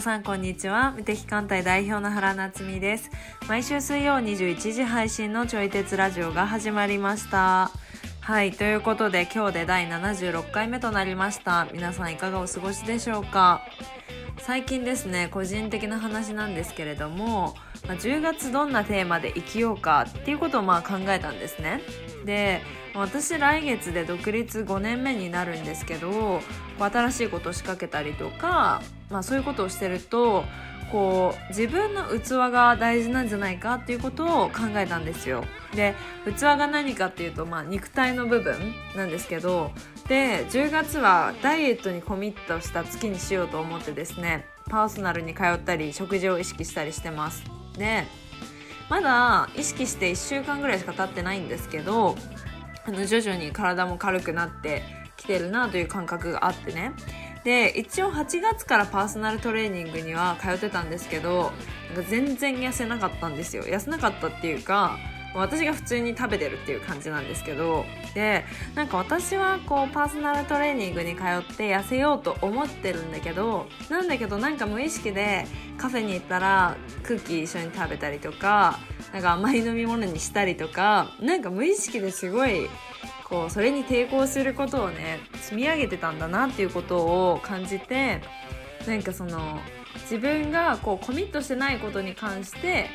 皆さんこんにちは。無敵艦隊代表の原夏実です。毎週水曜21時配信のちょい鉄ラジオが始まりました。はいということで今日で第76回目となりました。皆さんいかがお過ごしでしょうか？最近ですね個人的な話なんですけれども、まあ、10月どんなテーマで生きようかっていうことをまあ考えたんですね。で私来月で独立5年目になるんですけど新しいことを仕掛けたりとか、まあ、そういうことをしてるとこう自分の器が大事なんじゃないかっていうことを考えたんですよ。で器が何かっていうと、まあ、肉体の部分なんですけどで10月はダイエットにコミットした月にしようと思ってですねパーソナルに通ったり食事を意識したりしてます。でまだ意識して1週間ぐらいしか経ってないんですけどあの徐々に体も軽くなってきてるなという感覚があってね。で一応8月からパーソナルトレーニングには通ってたんですけどなんか全然痩せなかったんですよ。痩せなかったっていうか私が普通に食べてるっていう感じなんですけどでなんか私はこうパーソナルトレーニングに通って痩せようと思ってるんだけどなんだけどなんか無意識でカフェに行ったらクッキー一緒に食べたりとかなんか甘い飲み物にしたりとかなんか無意識ですごいこうそれに抵抗することをね積み上げてたんだなっていうことを感じてなんかその自分がこうコミットしてないことに関して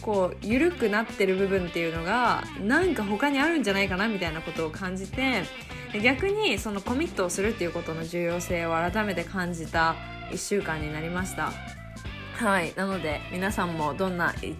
こう緩くなってる部分っていうのがなんか他にあるんじゃないかなみたいなことを感じて逆にそのコミットをするっていうことの重要性を改めて感じた1週間になりました。はい。なので皆さんもどんな 1,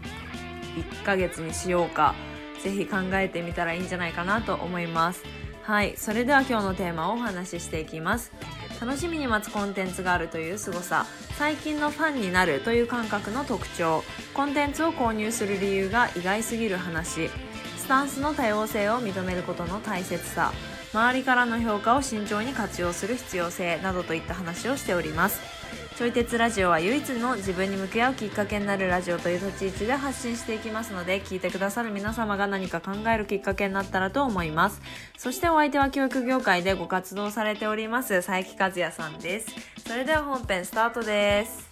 1ヶ月にしようかぜひ考えてみたらいいんじゃないかなと思います。はいそれでは今日のテーマをお話ししていきます。楽しみに待つコンテンツがあるという凄さ。最近のファンになるという感覚の特徴。コンテンツを購入する理由が意外すぎる話。スタンスの多様性を認めることの大切さ。周りからの評価を慎重に活用する必要性などといった話をしております。ちょい鉄ラジオは唯一の自分に向き合うきっかけになるラジオという立ち位置で発信していきますので聞いてくださる皆様が何か考えるきっかけになったらと思います。そしてお相手は教育業界でご活動されております佐伯和也さんです。それでは本編スタートです。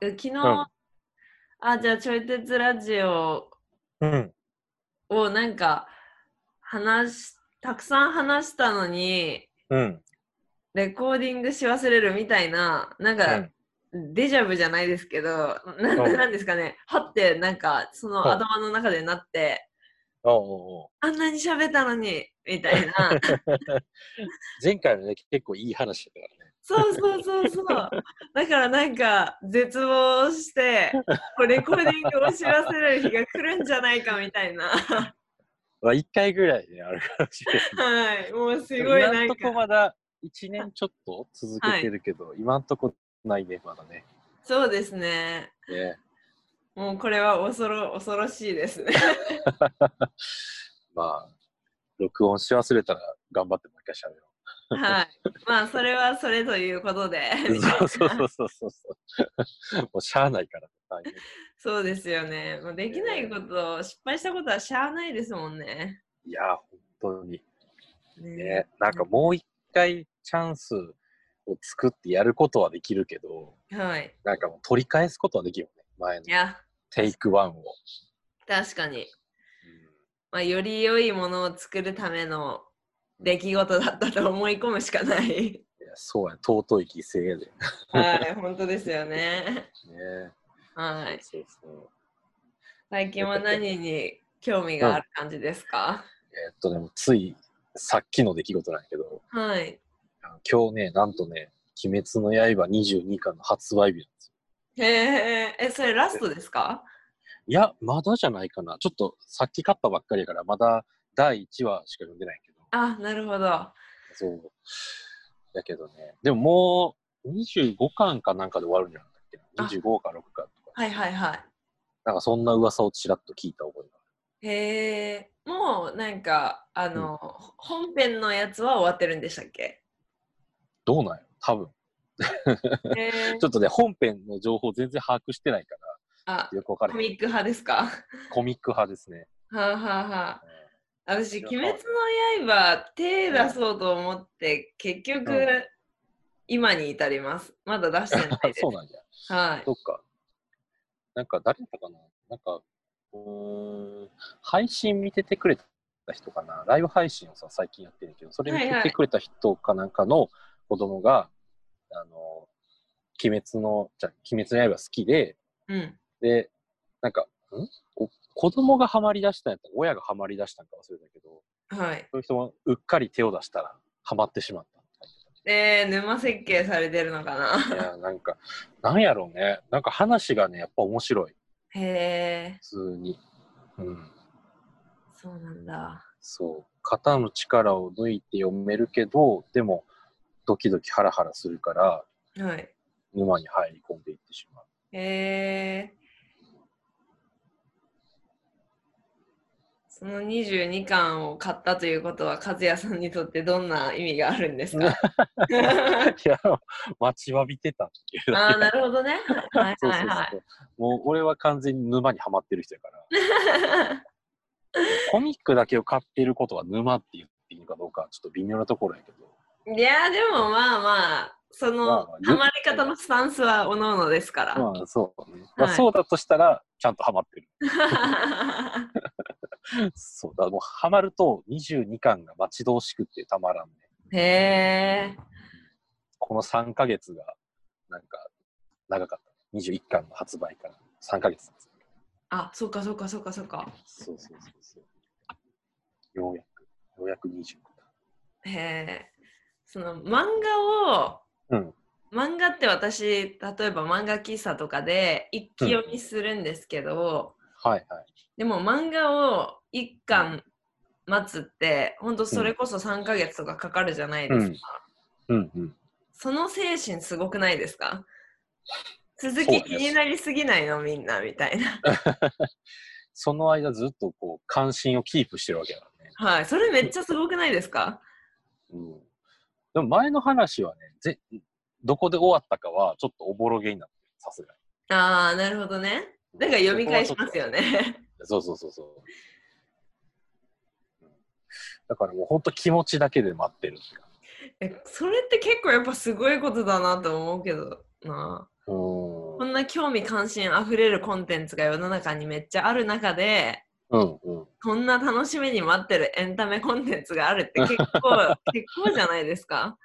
昨日、うん、あじゃあちょい鉄ラジオをなんか話たくさん話したのに、うん、レコーディングし忘れるみたいな、なんか、うん、デジャブじゃないですけど、ななんですかね、はってなんかその頭の中でなって、あんなに喋ったのに、みたいな。前回のね、結構いい話だからね。そうそうそうそう。だからなんか絶望して、レコーディングをし忘れる日が来るんじゃないかみたいな。まあ1回ぐらいであるかもしれない。はい、もうすごいなんか。とこまだ1年ちょっと続けてるけど、はい、今んとこないね、まだね。そうですね。ねもうこれは恐ろ恐ろしいですね。まあ、録音し忘れたら頑張ってもう一回しゃべろう。はい。まあ、それはそれということで。そうそうそうそうそう。もうしゃあないから。そうですよね。もうできないこと、失敗したことはしゃあないですもんね。いや、本当に。ねねなんかもう一回チャンスを作ってやることはできるけど、はい。なんかもう取り返すことはできるよね。前のテイクワンを。確かに。うんまあ、より良いものを作るための出来事だったと思い込むしかない。いやそうや、尊い犠牲やで。はい、本当ですよね。ねはい。そうそう最近は何に興味がある感じですか、えー、っとでもついさっきの出来事なんやけど、はい。今日ね、なんとね、鬼滅の刃22巻の発売日なんですよ。へえ、え、それラストですか？いや、まだじゃないかな。ちょっとさっき買ったばっかりやから、まだ第1話しか読んでないけど。あ、なるほど。そう。やけどね、でももう25巻かなんかで終わるんじゃなかったっけな？25か6かとか。はいはいはい。なんかそんな噂をちらっと聞いた覚えがへえ、もうなんか、あの、うん、本編のやつは終わってるんでしたっけ？どうなんや多分。ちょっとね、本編の情報全然把握してないから、あよくわかる。コミック派ですか？コミック派ですね。はあ、はあはあ、私、鬼滅の刃手出そうと思って、結局、今に至ります。まだ出してないです。そうなんじゃ。はい。そっか。なんか誰だったかな？なんか、うーん、配信見ててくれた人かな？ライブ配信をさ、最近やってるけど、それ見ててくれた人かなんかの子供が、あの、鬼滅の、じゃあ鬼滅の刃好きで、うん。で、なんか、ん？お子供がハマり出したんやったら、親がハマり出したんか忘れたけど、はい。そういう人もうっかり手を出したら、ハマってしまったえー、沼設計されてるのかなた。いや、なんか、なんやろうね。なんか話がね、やっぱ面白い。へえ、普通に。うん。そうなんだ。そう。肩の力を抜いて読めるけど、でも、ドキドキハラハラするから、はい。沼に入り込んでいってしまう。へえ。その22巻を買ったということは、和也さんにとってどんな意味があるんですか？いや、待ちわびてたっていう。ああ、なるほどね。はいはいはい。もう俺は完全に沼にはまってる人やから。コミックだけを買ってることは沼って言っていいのかどうかはちょっと微妙なところやけど。いや、でもまあまあ、その、ハマり方のスタンスはおのおのですから。まあそうね。まあはいそうだとしたら、ちゃんとハマってる。そうだ、もうハマると22巻が待ち遠しくってたまらんね。へえ。この3ヶ月が、なんか、長かった。21巻の発売から3ヶ月。あ、そっかそっかそっかそっか。そうそうそうそう。ようやく、ようやく20へえ。その漫画を、うん漫画って私、例えば漫画喫茶とかで一気読みするんですけど、はいはい。でも漫画を一巻待つって、ほんとそれこそ3ヶ月とかかかるじゃないですか。うんうん。その精神すごくないですか？続き気になりすぎないの？みんなみたいな。その間ずっとこう、関心をキープしてるわけだね。はい。それめっちゃすごくないですか？うん。でも前の話はね、ぜどこで終わったかはちょっとおぼろげになってる、さすがに。ああ、なるほどね。だから読み返しますよね。そうそうそうそう。うんだからもう本当気持ちだけで待ってるえそれって結構やっぱすごいことだなと思うけどな。こんな興味関心あふれるコンテンツが世の中にめっちゃある中で、ん。うんうん。こんな楽しみに待ってるエンタメコンテンツがあるって結構、結構じゃないですか？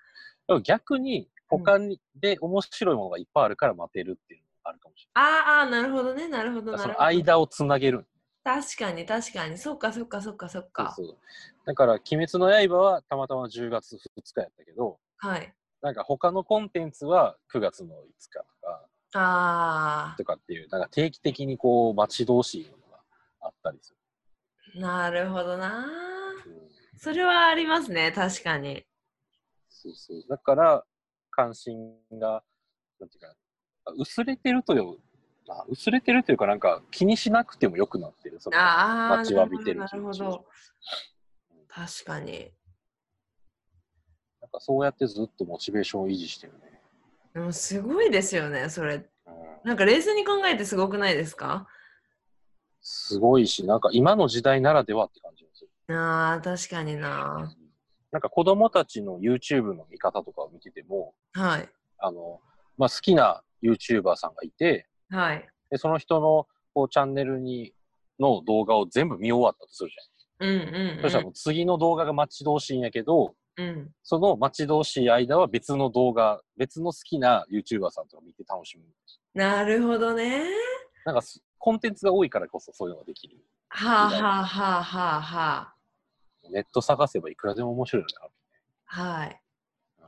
逆に他に、で面白いものがいっぱいあるから待てるっていうのがあるかもしあーあー、なるほどね、なるほど、れなるほど。間をつなげる。確かに、確かに。そっか、そっか、そっか、そっか。だから「鬼滅の刃」はたまたま10月2日やったけどはい。なんか他のコンテンツは9月の5日とかあとかっていうなんか定期的にこう待ち遠しいあったりすあ、なるほどな。る。うんそれはありますね、確かに。そうそう。だから、関心が、なんていうか、あ薄れてるという、あ薄れてるというか、なんか気にしなくてもよくなってる。そのああ、待ちわびてるなるほど。確かに。なんかそうやってずっとモチベーションを維持してるね。でもすごいですよね、それ。うん、なんか冷静に考えてすごくないですか？すごいし、なんか今の時代ならではって感じがする。ああ、確かにな。なんか子供たちの YouTube の見方とかを見てても、はい。あの、まあ、好きな YouTuber さんがいて、はい。でその人のこうチャンネルにの動画を全部見終わったとするじうんうん、ゃん。うん。そしたらもう次の動画が待ち遠しいんやけど、うん。その待ち遠しい間は別の動画、別の好きな YouTuber さんとか見て楽しむ。なるほどね。なんかすコンテンツが多いからこそそういうのができる。はあはあはあはあはネット探せばいくらでも面白いのがある。あ。はい。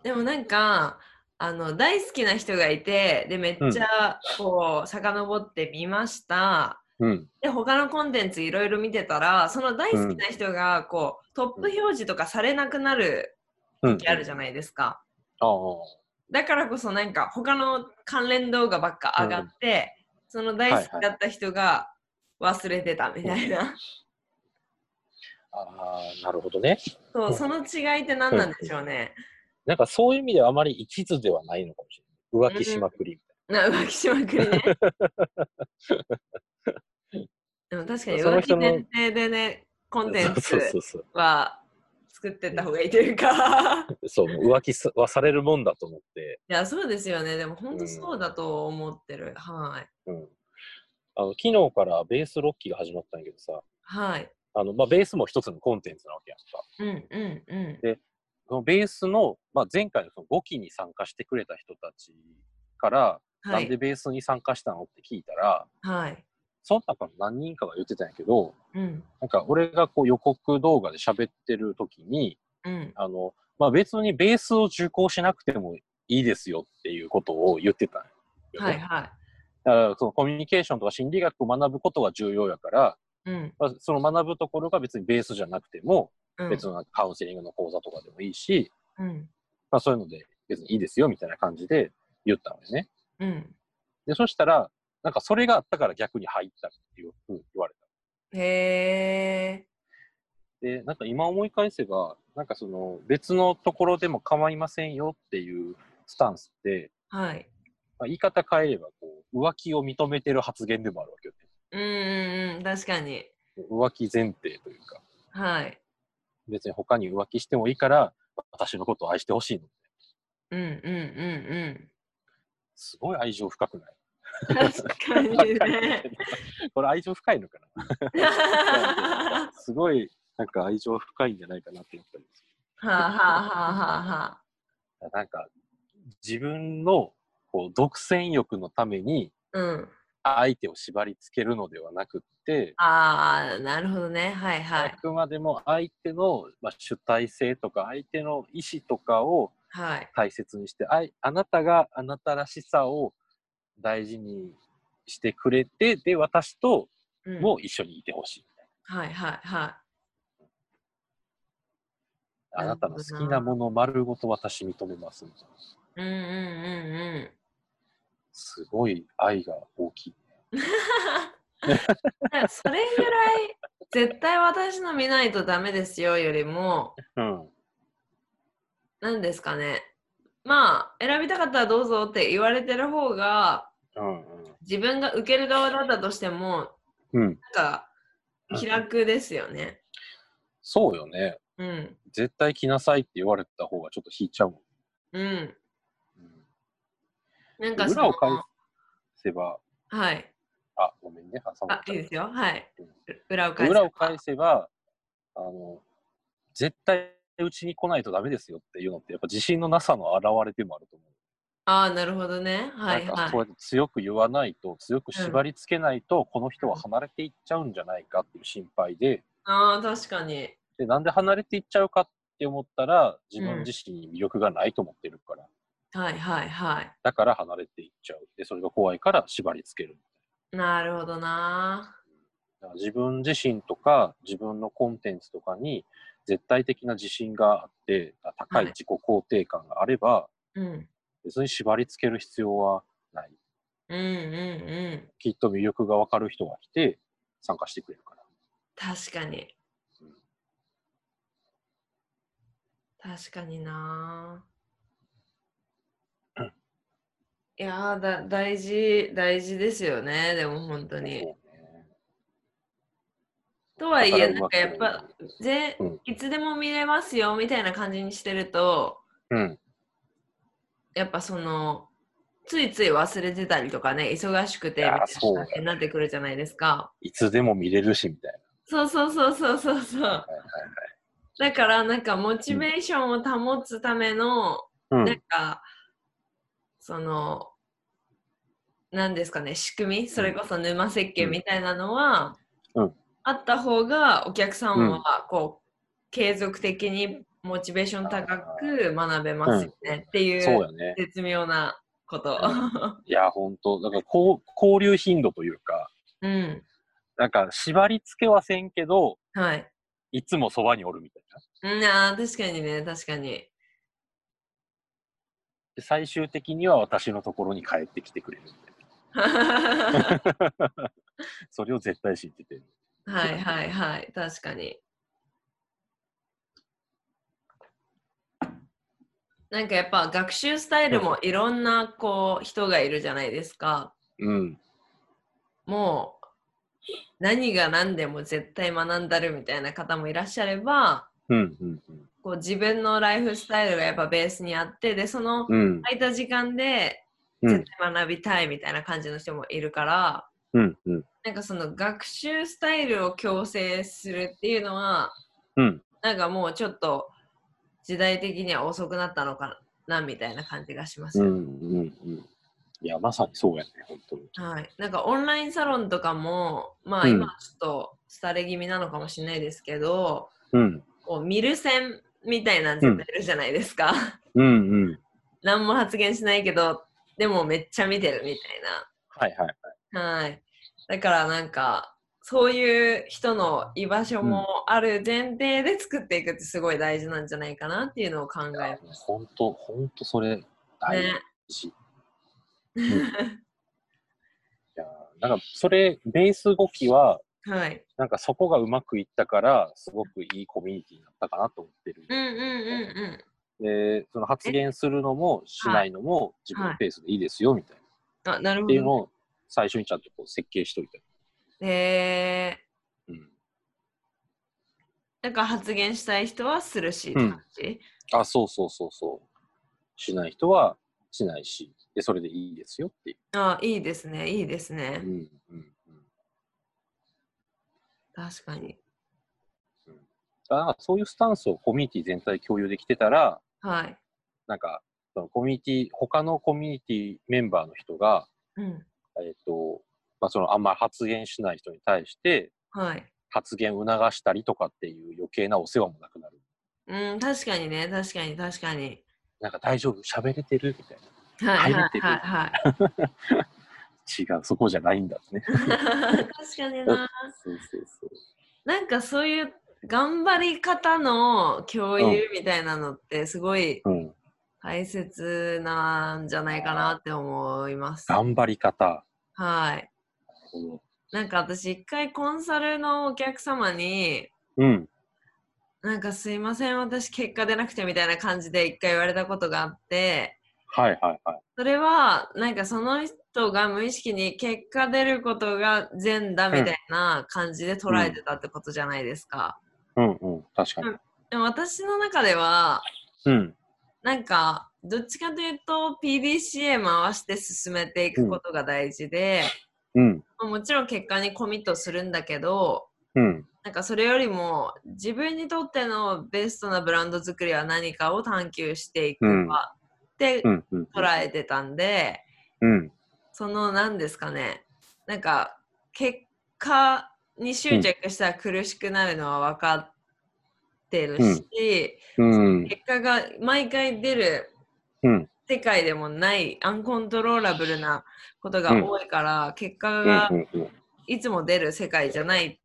でもなんか、あの、大好きな人がいて、で、めっちゃ、こう、遡ってみました。うん。で、他のコンテンツいろいろ見てたら、その大好きな人が、こう、トップ表示とかされなくなるうん。時あるじゃないですか。ああ。だからこそなんか他の関連動画ばっか上がって、その大好きだった人が忘れてたみたいな。ああ、なるほどね。そう、その違いって何なんでしょうね。なんかそういう意味ではあまり一途ではないのかもしれない。浮気しまくりみたいな浮気しまくりね。でも確かに浮気前提でね、コンテンツ。は作ってった方がいいというか。そう、浮気すはされるもんだと思って、や、そうですよね。でも本当そうだと思ってる。はい。うん。あの、昨日からベース6期が始まったんやけどさ、はい。あの、まあ、ベースも一つのコンテンツなわけやんか。うんうんうん。でそのベースの、まあ、前回のその5期に参加してくれた人たちから、はいなんで。ベースに参加したのって聞いたら、はい。その中の何人かが言ってたんやけど、うん。なんか俺がこう予告動画で喋ってる時に、うん。あの、まあ、別にベースを受講しなくてもいいですよっていうことを言ってたんよねはいはい。だからそのコミュニケーションとか心理学を学ぶことが重要やから、うん。まあ、その学ぶところが別にベースじゃなくても、うん。別のカウンセリングの講座とかでもいいし、うん。まあ、そういうので別にいいですよみたいな感じで言ったのよね。うん。で、そしたら、なんかそれがあったから逆に入ったっていうふうに言われた。へえ。で、なんか今思い返せば、なんかその別のところでも構いませんよっていうスタンスって、はい。まあ、言い方変えればこう浮気を認めてる発言でもあるわけよね。うんうんうん。確かに。浮気前提というか、はい。別に他に浮気してもいいから、私のことを愛してほしいの。うんうんうんすごい愛情深くない？うん。確かにね。これ愛情深いのかな？すごいなんか愛情深いんじゃないかなって思ったりすはあはあはあはあ。なんか自分のこう独占欲のためにうん。相手を縛り付けるのではなくって、ああ、なるほどね。はいはいあ。くまでも相手の、まあ、主体性とか相手の意思とかをはい。大切にしてあいあなたがあなたらしさを大事にしてくれてで私とうんも一緒にいてほしい、はいはいはあなたの好きなもの丸ごと私認めますみたいな。い。うんうんうんうん。すごい愛が大きい。それぐらい絶対私の見ないとダメですよよりもうん。何ですかねまあ選びたかったらどうぞって言われてる方がうん自分が受ける側だったとしてもうん。うん。なんか気楽ですよね。そうよね。うん絶対来なさいって言われた方がちょっと引いちゃうもん。うん。うんなんかその裏を返せば、はい。あ、ごめんね、挟んあいいですよ。はいうん。裏を返せ裏を返せば、あの、絶対うちに来ないとダメですよっていうのって、やっぱ自信のなさの表れでもあると思う。ああなるほどね。はいなんかはい。そうやって強く言わないと、強く縛り付けないと、この人は離れていっちゃうんじゃないかっていう心配で、ああ確かに。で、なんで離れていっちゃうかって思ったら、自分自身に魅力がないと思ってるから、はいはいはい。だから離れていっちゃう。で、それが怖いから縛り付ける。なるほどな。だから自分自身とか、自分のコンテンツとかに絶対的な自信があって、高い自己肯定感があれば、うん。別に縛り付ける必要はない。うんうんうん。きっと魅力がわかる人が来て参加してくれるから。確かに。うん確かにな。いやーだ大事大事ですよねでも本当に。ねとはいえなんかやっだぱらぜうんいつでも見れますよみたいな感じにしてるとうん。やっぱそのついつい忘れてたりとかね忙しくてみたいな感じになってくるじゃないですか。いつでも見れるし、みたいそうそうそうそうそうそう。な。はいだからなんかモチベーションを保つための、はいはい。なんかその何ですかね仕組みそれこそ沼設計みたいなのは、うんあった方がお客さんうんはこう、継続的にモチベーション高く学べますよね、っていうね。絶妙なこと。いや、本当だからこう、交流頻度というか、うん。なんか縛り付けはせんけど、はい。いつもそばにおるみたいな。うん、あー確かにね、確かに。で最終的には私のところに帰ってきてくれるみたいな。それを絶対知ってて。はいはいはい、確かに。なんかやっぱ学習スタイルもいろんなこう人がいるじゃないですか。うん。もう何が何でも絶対学んだるみたいな方もいらっしゃれば、うん、うん、うん。こう自分のライフスタイルがやっぱベースにあってでそのうん。空いた時間でうん絶対学びたいみたいな感じの人もいるから、うん。うん。なんかその学習スタイルを強制するっていうのはうん。なんかもうちょっと時代的には遅くなったのかなみたいな感じがしますよ、うん。うん。うん。いや、まさにそうやね、本当に。はい、なんかオンラインサロンとかもまあうん今ちょっと廃れ気味なのかもしれないですけど、うん。こう見る線みたいな絶対いるじゃないですか、うん。うん。何も発言しないけどでもめっちゃ見てるみはいはいはい。たいなはいだからなんかそういう人の居場所もある前提で作っていくってすごい大事なんじゃないかなっていうのを考えます。本当、本当それ大ね。事。いやなんかそれベース動きははい。なんかそこがうまくいったからすごくいいコミュニティになったかなと思ってる。うんうんうんうん。でその発言するのもしないのも自分のペースでいいですよみたいな、あなるほど。っていうのを最初にちゃんとこう設計しといた。えー、うん、なんか発言したい人はするし、うん。感じ？あそうそうそうそう。しない人はしないしでそれでいいですよっていあいいですねいいですね。う。うんうんうん。確かに。だからそういうスタンスをコミュニティ全体で共有できてたらはい。なんか、そのコミュニティ、他のコミュニティメンバーの人が、うん。えっ、と、まあ、そのあんまり発言しない人に対して、はい発言を促したりとかっていう余計なお世話もなくなる。うん確かにね確かに確かになんか大丈夫？喋れてる？みたいな。はいはいはいはい違う、そこじゃないんだね。確かになそうそうそう。なんかそういう頑張り方の共有みたいなのってすごいうん。大切なんじゃないかなって思います。頑張り方。はい。なんか私一回コンサルのお客様にうん。なんかすいません私結果出なくてみたいな感じで一回言われたことがあってはいはいはい。それはなんかその人が無意識に結果出ることが善だみたいな感じで捉えてたってことじゃないですか。うんうん。確かに。でも私の中ではうん。なんかどっちかというと PDCA 回して進めていくことが大事で、うん。もちろん結果にコミットするんだけどうん。なんかそれよりも自分にとってのベストなブランド作りは何かを探求していくかってうん。うん。捉えてたんで、うん。その何ですかねなんか結果に執着したら苦しくなるのは分かってるし、うん。結果が毎回出るうん。世界でもないアンコントローラブルなことが多いから、結果がうん。うん。いつも出る世界じゃない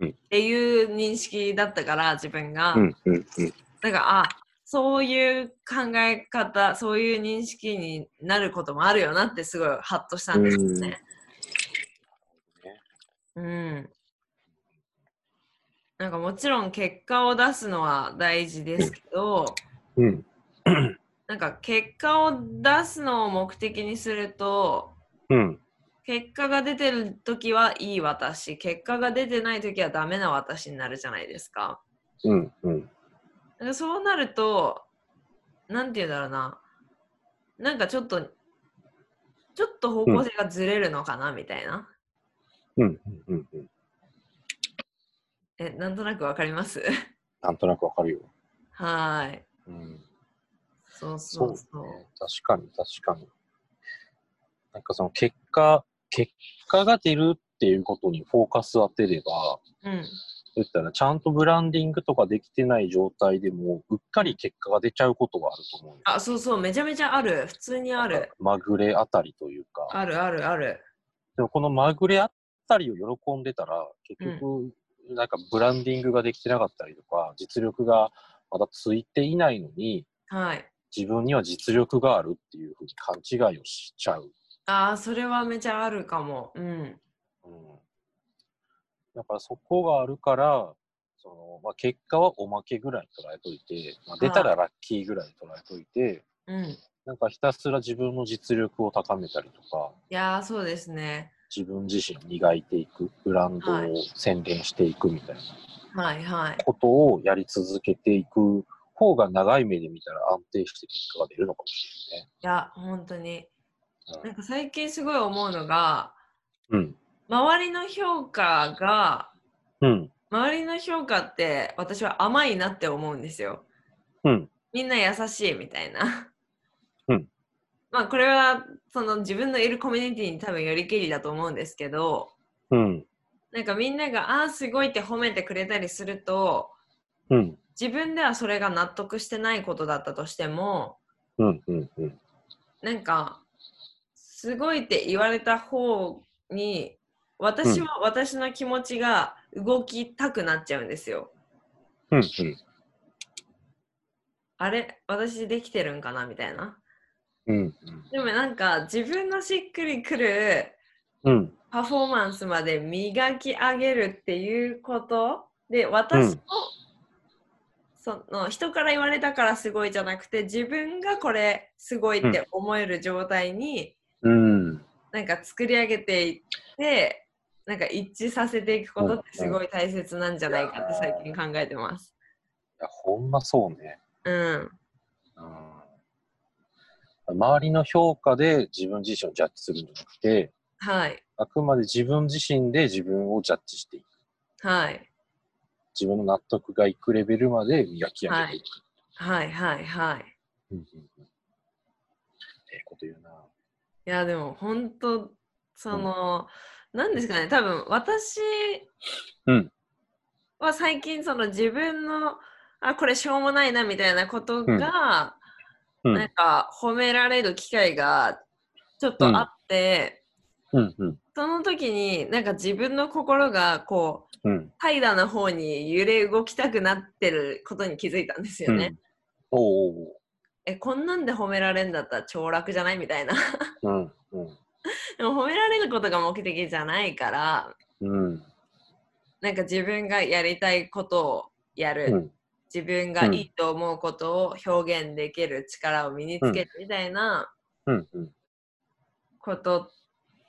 うんっていう認識だったから自分が、うん。うん。だからあそういう考え方そういう認識になることもあるよなってすごいハッとしたんですよね。うん。なんかもちろん結果を出すのは大事ですけど、うん。なんか結果を出すのを目的にするとうん。結果が出てる時はいい私結果が出てない時はダメな私になるじゃないですか。うん。うん。だからそうなるとなんて言うんだろうななんかちょっとちょっと方向性がずれるのかな、みたいな。うん。うん。うん。えなんとなくわかります？なんとなくわかるよ。はーい。うん。そうそそううそう。ね。確かに、確かに。なんかその結果、結果が出るっていうことにフォーカス当てれば、うん。言ったらちゃんとブランディングとかできてない状態でも、うっかり結果が出ちゃうことがあると思うよ。あ、そうそう、めちゃめちゃある。普通にある。まぐれあたりというか。あるあるある。でもこのまぐれあたりを喜んでたら、結局、なんかブランディングができてなかったりとか、実力がまだついていないのに、はい。自分には実力があるっていうふうに勘違いをしちゃう。ああ、それはめちゃあるかも。うん。うん。だからそこがあるから、そのまあ、結果はおまけぐらいに捉えといて、まあ、出たらラッキーぐらいに捉えといて、うん。いなんかひたすら自分の実力を高めたりとか、やー、そうですね。自分自身を磨いていく、ブランドはいを宣伝していくみたいな。はいはい。ことをやり続けていく方が長い目で見たら安定して結果が出るのかもしれないね。いや、本当に。うんなんか最近すごい思うのが、うん。周りの評価が、うん。周りの評価って私は甘いなって思うんですよ。うん。みんな優しいみたいな。うん。まあこれはその自分のいるコミュニティに多分よりけりだと思うんですけど、うん。なんかみんなが「ああーすごい」って褒めてくれたりするとうん。自分ではそれが納得してないことだったとしてもうん。うん。うん。なんかすごいって言われた方に私は私の気持ちが動きたくなっちゃうんですよ。うん。あれ？私できてるんかな？みたいな。うん。でもなんか自分のしっくりくるうん。パフォーマンスまで磨き上げるっていうことで私も、その人から言われたからすごいじゃなくて自分がこれすごいって思える状態に、うん。なんか作り上げていってなんか一致させていくことってすごい大切なんじゃないかって最近考えてます。いや、ほんまそうね。うん、うん。周りの評価で自分自身をジャッジするんじゃなくて、はいあくまで自分自身で自分をジャッジしていく。はい自分の納得がいくレベルまで磨き上げていく。はいはいはい。うんうんうん。ええこと言うな。いやでも本当その、なんですかね多分私うんは最近その自分のあこれしょうもないなみたいなことが、うんなんか褒められる機会がちょっとあって、うんうんその時になんか自分の心がこううん。怠惰な方に揺れ動きたくなってることに気づいたんですよね。うん。おうおうえこんなんで褒められるんだったら超楽じゃないみたいな。おう。うんうん でも褒められることが目的じゃないからうんなんか自分がやりたいことをやる、うん自分がいいと思うことを表現できる力を身につけるみたいなうんうんことっ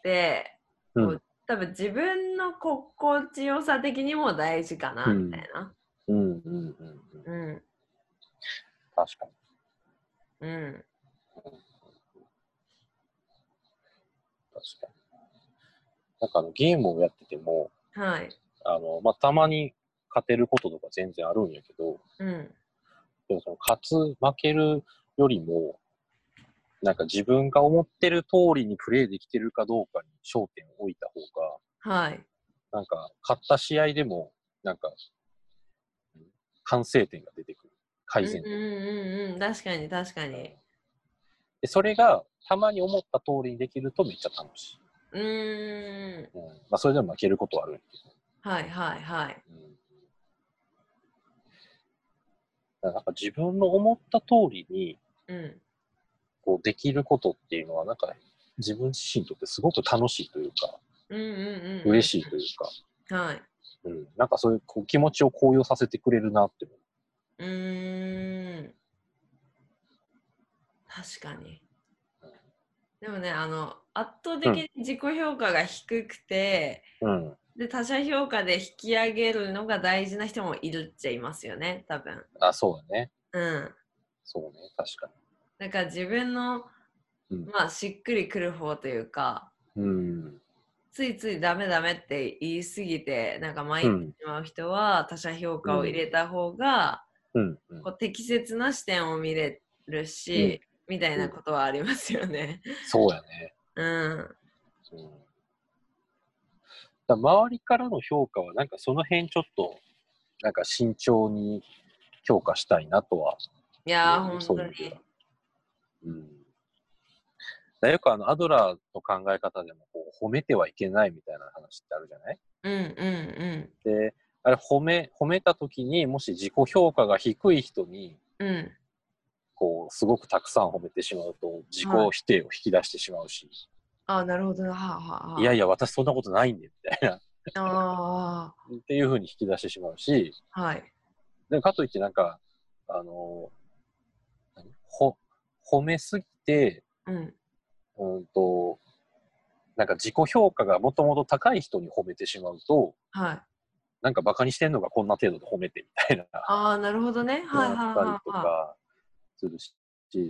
て、うん多分自分の心地よさ的にも大事かなうんみたいな。うんうんうんうん。うん確かに。うん確かに。なんかあのゲームをやってても、はい。あの、まあ、たまに勝てることとか全然あるんやけど、うんでもその勝つ、負けるよりも、なんか自分が思ってる通りにプレイできてるかどうかに焦点を置いた方が、はい。なんか勝った試合でも、なんか、反省点が出てくる。改善点。うんうんうんうん確かに確かに。でそれがたまに思った通りにできるとめっちゃ楽しい。うーんうんまあ、それでも負けることはあるんやけど。はいはいはい。うんなんか自分の思った通りにうんこうできることっていうのはなんか自分自身にとってすごく楽しいというかうんうんうん。嬉しいというか、はい。うん、なんかそういうこう気持ちを高揚させてくれるなって思う。ん。確かに。でもね、あの、圧倒的に自己評価が低くて、うん、で、他者評価で引き上げるのが大事な人もいるっちゃいますよね、多分。あ、そうだね。うん。そうね、確かだから自分の、うんまあ、しっくりくる方というか、に。うん。ついついダメダメって言いすぎて、なんか参ってしまう人は、他者評価を入れた方が、うん。うんこう適切な視点を見れるし、みたいなことはありますよね。そうやね。うん。うん、だ周りからの評価はなんかその辺ちょっとなんか慎重に評価したいなとは。いやー、うん本当にそうん。だよくあのアドラーの考え方でもこう褒めてはいけないみたいな話ってあるじゃない？うんうんで、あれ褒め、褒めた時にもし自己評価が低い人にうん。うん。こうすごくたくさん褒めてしまうと自己否定を引き出してしまうし、あなるほどな。はあ、はあはあ、いやいや私そんなことないんでみたいなあっていうふうに引き出してしまうし、あ、はい。でかといってなんか、あの何？ほ褒めすぎて、うん。うんと、なんか自己評価がもともと高い人に褒めてしまうと、はい。なんかバカにしてんのがこんな程度で褒めてみたいな。ああ、なるほどね。はいはいやったりとはいはかするし、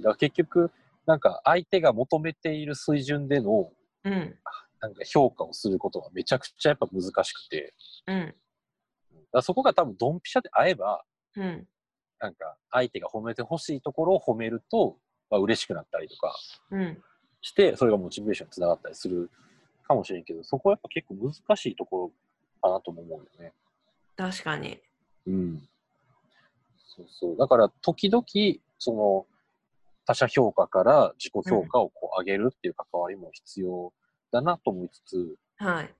だから結局、なんか相手が求めている水準でのい。うん。なんか評価をすることがめちゃくちゃやっぱ難しくて、うん。だそこが多分ドンピシャで合えば、うん。なんか相手が褒めてほしいところを褒めると、まあ、嬉しくなったりとかうん。して、それがモチベーションにつながったりするかもしれんけど、そこはやっぱ結構難しいところかなとも思うよね。確かに。うん。そうそう。だから、時々、その、他者評価から自己評価をこう上げるっていう関わりも必要だなと思いつつ、はい。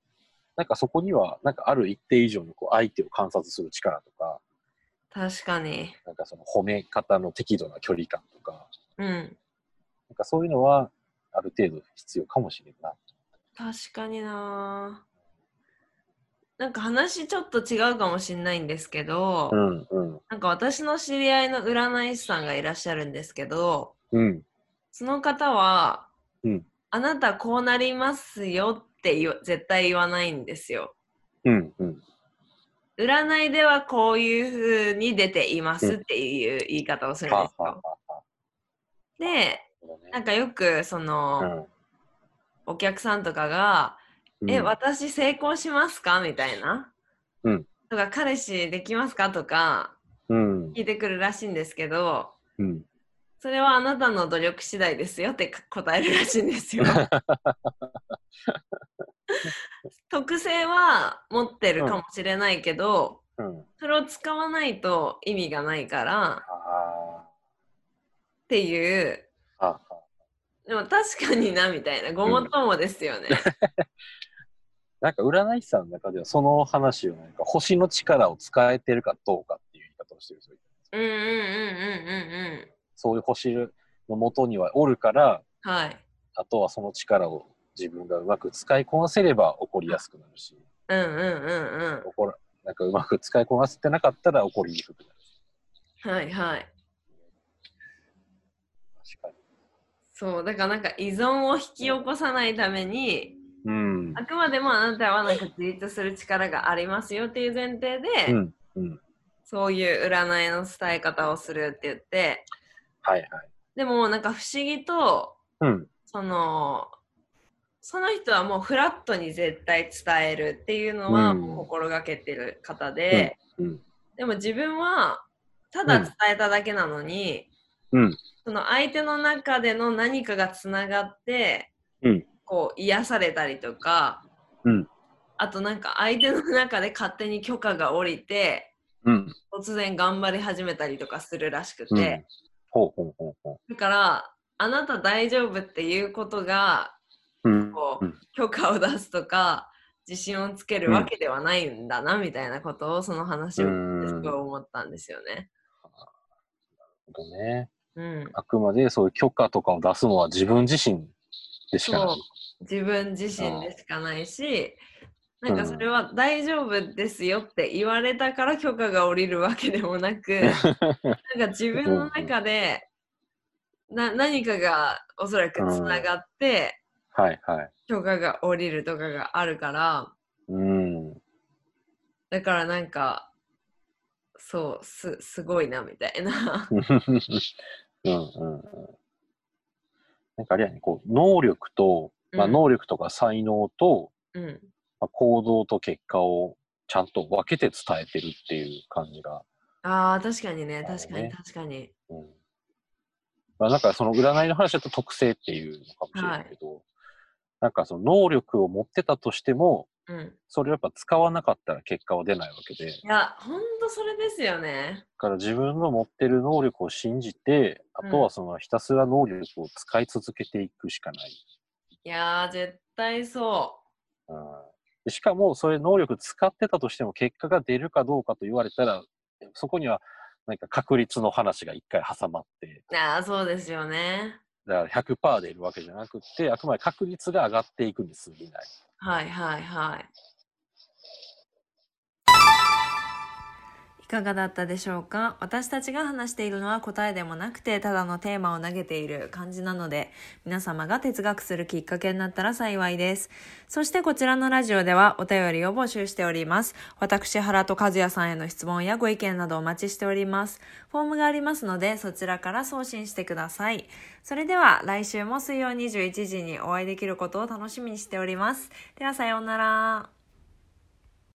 なんかそこには、なんかある一定以上のこう相手を観察する力とか、確かに。なんかその褒め方の適度な距離感とか、うん。なんかそういうのはある程度必要かもしれんな。確かにななんか話ちょっと違うかもしれないんですけど、うんうんなんか私の知り合いの占い師さんがいらっしゃるんですけど、うんその方は、うんあなたこうなりますよって絶対言わないんですよ。うんうん占いではこういう風に出ていますっていう言い方をするんはですよ。で、なんかよくその、お客さんとかが、うん。え、私成功しますか？みたいな。うん。とか、彼氏できますか？とかうん。聞いてくるらしいんですけど、うん。それはあなたの努力次第ですよって答えるらしいんですよ。特性は持ってるかもしれないけど、うん。それを使わないと意味がないからあっていう、あはあでも確かになみたいな、ごもっともですよね。なんか占い師さんの中ではその話をなんか星の力を使えてるかどうかっていう言い方をしてるいてうんうんうんうんうんうん。そういう星のもとにはおるからはい。あとはその力を自分がうまく使いこなせれば起こりやすくなるしうんうんうんうん。起こらなんかうまく使いこなせてなかったら起こりにくくなるはいはい。確かにそう、だからなんか依存を引き起こさないために、うん。あくまでもあなたはなんか自立する力がありますよっていう前提で、うんうん。そういう占いの伝え方をするって言って、はいはい。でもなんか不思議と、うん。その、その人はもうフラットに絶対伝えるっていうのは心がけてる方で、うんでも自分はただ伝えただけなのに、うん。その相手の中での何かがつながって、うん。こう癒されたりとか、うん。あとなんか相手の中で勝手に許可が下りてうん。突然頑張り始めたりとかするらしくて、だからあなた大丈夫っていうことがううん。こううん。許可を出すとか自信をつけるわけではないんだな、みたいなことをその話をすごい思ったんですよね。なるほどねうん、あくまでそういう許可とかを出すのは自分自身でしかない。そう。自分自身でしかないし、なんかそれは大丈夫ですよって言われたから許可が下りるわけでもなく、なんか自分の中でな何かがおそらくつながってはいはい。許可が下りるとかがあるから、うん。だからなんか、そう、す、すごいなみたいな。うんうんうんなんかあれやね、こう、能力と、まあ、うん能力とか才能と、うん。まあ、行動と結果をちゃんと分けて伝えてるっていう感じが。ああ、確かにね、確かに、確かに。うんまあ、なんかその占いの話だと特性っていうのかもしれないけど、なんかその能力を持ってたとしても、うん。それをやっぱ使わなかったら結果は出ないわけで、だいや、ほんとそれですよね。から自分の持ってる能力を信じて、あとはそのひたすら能力を使い続けていくしかない。いやー、絶対そうんでしかも、それ能力使ってたとしても結果が出るかどうかと言われたら、そこにはなんか確率の話が一回挟まって、う。いやー、そうですよね。だから100%出るわけじゃなくって、あくまで確率が上がっていくんです、みんな。はいはいはい。かがだったでしょうか？私たちが話しているのは答えでもなくて、ただのテーマを投げている感じなので、皆様が哲学するきっかけになったら幸いです。そしてこちらのラジオではお便りを募集しております。私、原と和也さんへの質問やご意見などお待ちしております。フォームがありますので、そちらから送信してください。それでは来週も水曜21時にお会いできることを楽しみにしております。ではさようなら。